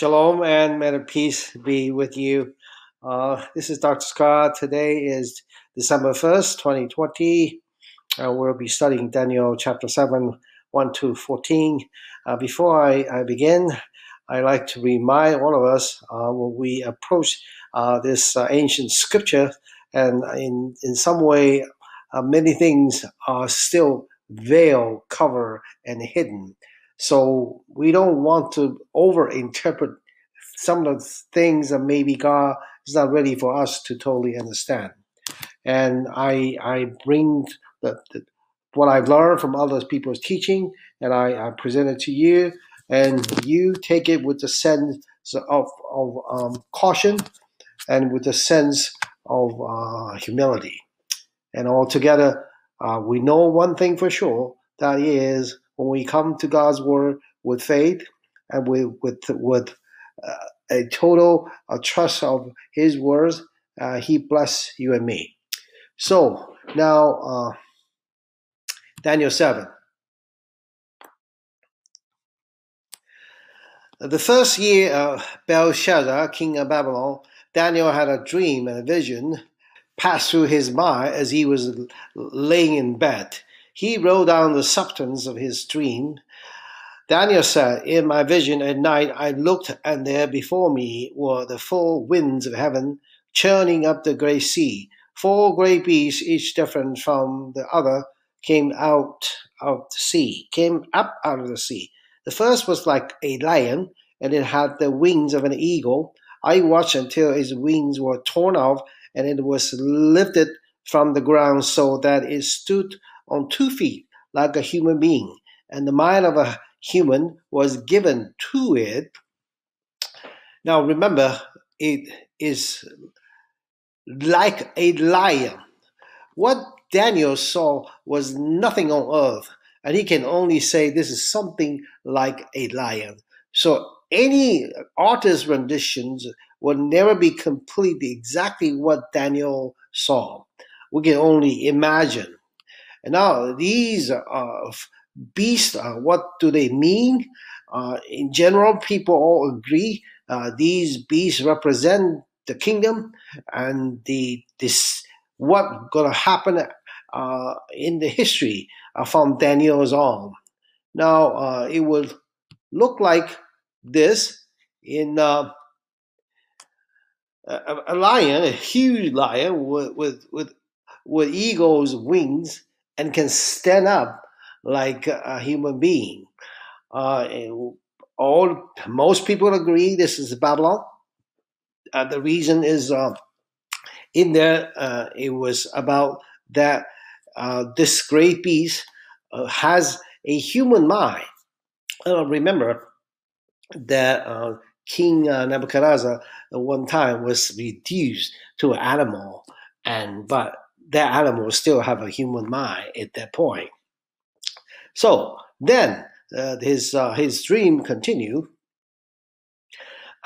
Shalom and may the peace be with you. Uh, this is Dr. Scott. Today is December 1st, 2020. Uh, we'll be studying Daniel chapter 7, 1 to 14. Uh, before I, I begin, I'd like to remind all of us uh, when we approach uh, this ancient scripture, and in, in some way, many things are still veiled, covered, and hidden so we don't want to overinterpret some of the things that maybe God is not ready for us to totally understand. And I I bring the, the what I've learned from other people's teaching, and I, I present it to you, and you take it with the sense of, of um, caution and with the sense of uh, humility. And altogether, uh, we know one thing for sure that is when we come to God's word with faith and with with with uh, a total uh, trust of His words, uh, He bless you and me. So now, uh, Daniel seven. The first year of Belshazzar, king of Babylon, Daniel had a dream and a vision pass through his mind as he was laying in bed. He wrote down the substance of his dream. Daniel said, In my vision at night, I looked, and there before me were the four winds of heaven churning up the great sea. Four great beasts, each different from the other, came out of the sea, came up out of the sea. The first was like a lion, and it had the wings of an eagle. I watched until its wings were torn off, and it was lifted from the ground so that it stood on two feet like a human being, and the mind of a human was given to it. Now remember, it is like a lion. What Daniel saw was nothing on earth, and he can only say this is something like a lion. So any artist's renditions will never be completely exactly what Daniel saw. We can only imagine. And now these uh, beasts, uh, what do they mean? Uh, in general, people all agree uh, these beasts represent the kingdom and the this what gonna happen uh, in the history uh, from Daniel's on. Now it will look like this in a, a, lion, a huge lion with with with, with eagle's wings and can stand up like a human being. Uh, all most people agree this is Babylon. Uh, the reason is uh, in there uh, it was about that uh, this great beast uh, has a human mind. remember that King Nebuchadnezzar at one time was reduced to an animal, and but that animal still have a human mind at that point. So then uh, his uh, his dream continued,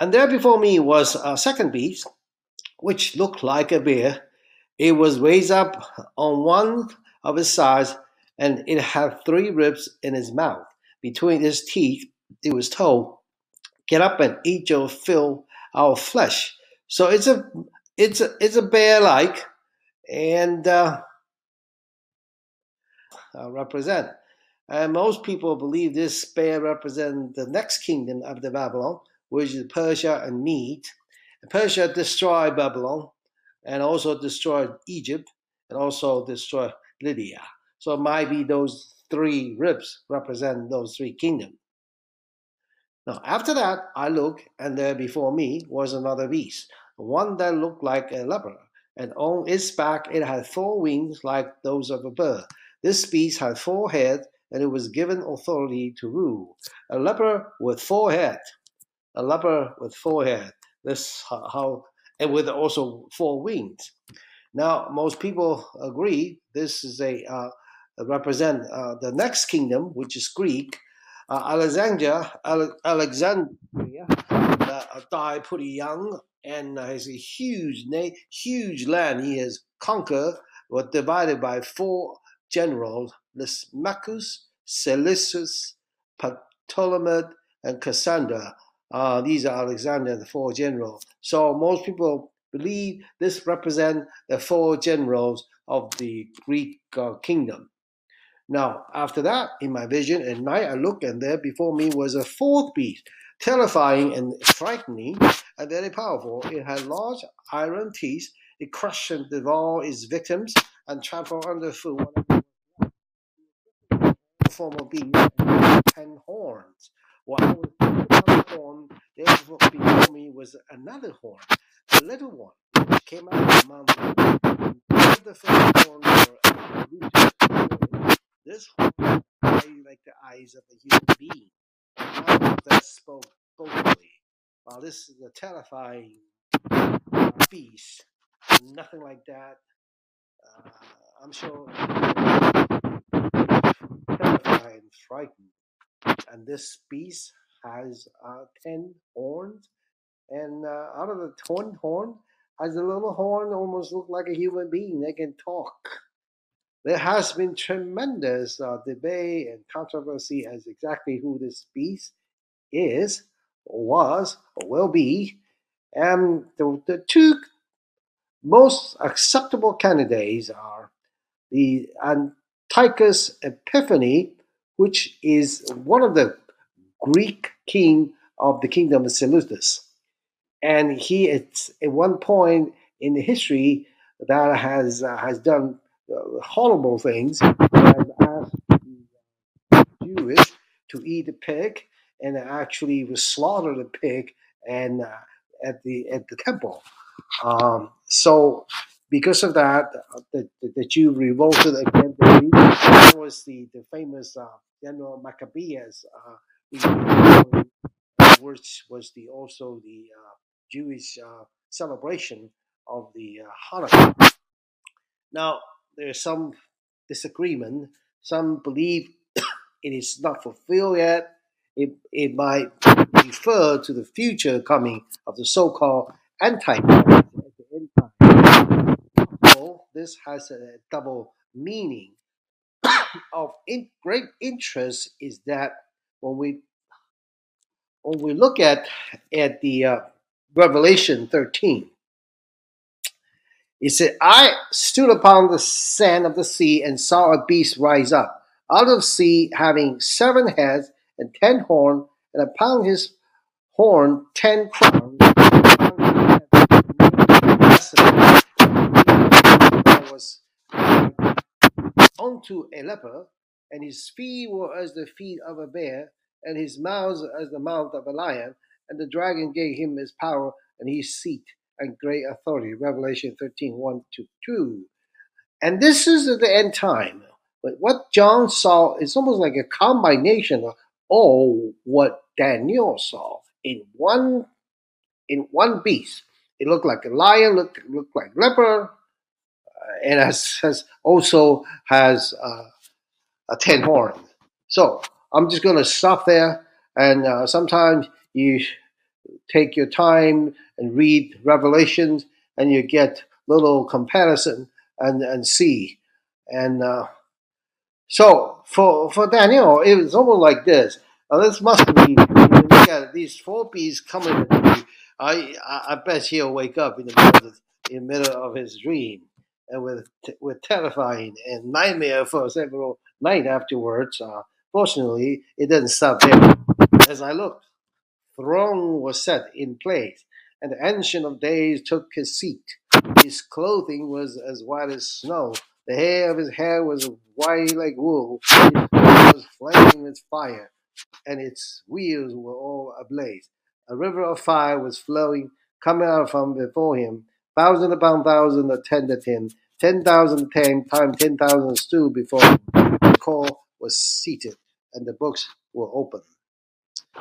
and there before me was a second beast, which looked like a bear. It was raised up on one of its sides, and it had three ribs in its mouth. Between its teeth, it was told, "Get up and eat your fill our flesh." So it's a it's a it's a bear like and uh, represent. And most people believe this bear represents the next kingdom of the Babylon, which is Persia and Mede. Persia destroyed Babylon and also destroyed Egypt and also destroyed Lydia. So it might be those three ribs represent those three kingdoms. Now, after that, I look, and there before me was another beast, one that looked like a leopard and on its back it had four wings like those of a bird. This beast had four heads, and it was given authority to rule. A leopard with four heads. A leopard with four heads. This how, and with also four wings. Now, most people agree this is a uh, represent uh, the next kingdom, which is Greek. Uh, Alexandria, Alexandria uh, died pretty young, and uh, has a huge, na- huge land he has conquered, was divided by four generals: Lysimachus, Seleucus, Ptolemy, and Cassander. Uh, these are Alexander the four generals. So most people believe this represent the four generals of the Greek uh, kingdom. Now, after that, in my vision at night, I looked, and there before me was a fourth beast, terrifying and frightening, and very powerful. It had large iron teeth. It crushed and devoured its victims and trampled underfoot form of being ten horns. While was the horn, there before me was another horn, a little one, which came out of the mountain. The first horn were. This horn like the eyes of a human being. That spoke boldly. While this is a terrifying beast, nothing like that. Uh, I'm sure terrified and frightened. And this beast has uh, ten horns, and uh, out of the ten horn has a little horn almost look like a human being. They can talk. There has been tremendous uh, debate and controversy as exactly who this beast is, or was, or will be. And the, the two most acceptable candidates are the Antiochus Epiphanes, which is one of the Greek king of the kingdom of Seleucus. And he, at one point in the history, that has uh, has done horrible things and asked the Jewish to eat a pig, and actually was slaughtered a pig and uh, at the at the temple. Um, so because of that, uh, the, the, the Jew revolted against the Greeks. That was the, the famous uh, General Maccabeus, uh, which was the also the uh, Jewish uh, celebration of the uh, Hanukkah. Now, there's some disagreement. Some believe it is not fulfilled yet. It, it might refer to the future coming of the so-called Antichrist So this has a double meaning. of in, great interest is that when we when we look at at the uh, Revelation 13, it said, "I stood upon the sand of the sea and saw a beast rise up out of the sea, having seven heads and ten horns, and upon his horn ten crowns." was unto a leper, and his feet were as the feet of a bear, and his mouth as the mouth of a lion. And the dragon gave him his power and his seat and great authority. Revelation 13 1 to 2. And this is the end time. But what John saw is almost like a combination of all what Daniel saw in one in one beast. It looked like a lion, looked, looked like leper, and has, has also has uh, a ten horn. So I'm just going to stop there. And uh, sometimes you take your time and read Revelations, and you get little comparison and and see. And uh, so for for Daniel, it was almost like this. Now this must be at these four beasts coming. I I bet he'll wake up in the middle of, in the middle of his dream and with with terrifying and nightmare for several nights afterwards. Uh, fortunately, it didn't stop there. As I looked, throne was set in place, and the Ancient of Days took his seat. His clothing was as white as snow. The hair of his hair was white like wool. His was flaming with fire, and its wheels were all ablaze. A river of fire was flowing, coming out from before him thousand upon thousand attended him. Ten thousand times ten thousand stood before him. The call was seated, and the books were open.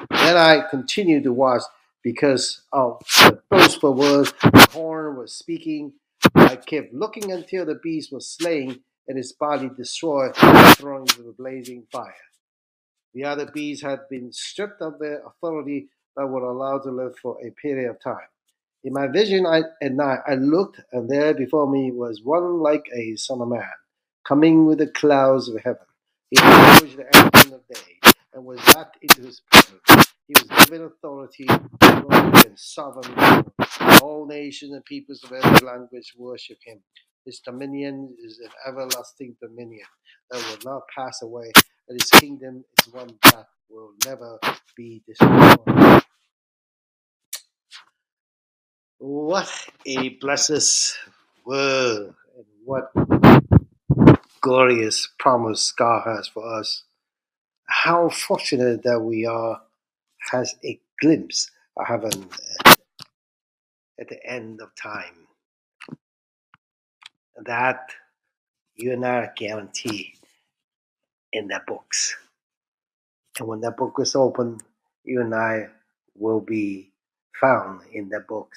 Then I continued to watch because of the boastful words the horn was speaking. I kept looking until the beast was slain and his body destroyed and thrown into the blazing fire. The other beasts had been stripped of their authority but were allowed to live for a period of time. In my vision I, at night, I looked, and there before me was one like a son of man, coming with the clouds of heaven. He approached the end of day, wrapped into his presence. He was given authority and sovereign. All nations and peoples of every language worship him. His dominion is an everlasting dominion that will not pass away, and his kingdom is one that will never be destroyed. What a blessed word, and what glorious promise God has for us. How fortunate that we are has a glimpse of heaven uh, at the end of time. That you and I are guaranteed in the books. And when that book is open, you and I will be found in that book.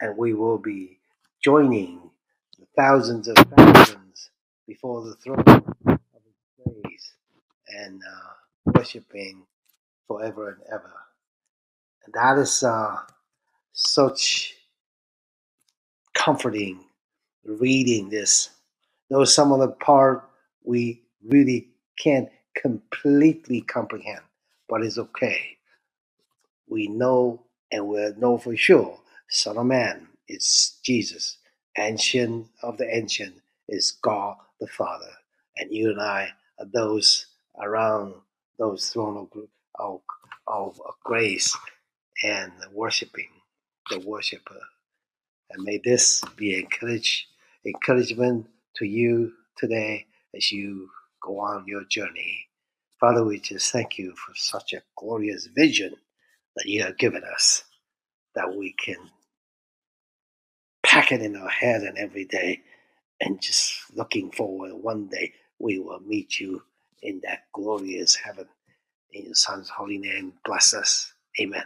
And we will be joining the thousands of thousands before the throne and uh, worshiping forever and ever. And that is uh, such comforting reading this. Though some of the part we really can't completely comprehend, but it's okay. We know and we know for sure Son of Man is Jesus, Ancient of the Ancient is God the Father, and you and I are those around those throne of, of, of, of grace and worshiping the worshiper. And may this be encourage, encouragement to you today as you go on your journey. Father, we just thank you for such a glorious vision that you have given us that we can pack it in our head and every day and just looking forward one day we will meet you in that glorious heaven. In your son's holy name, bless us. Amen.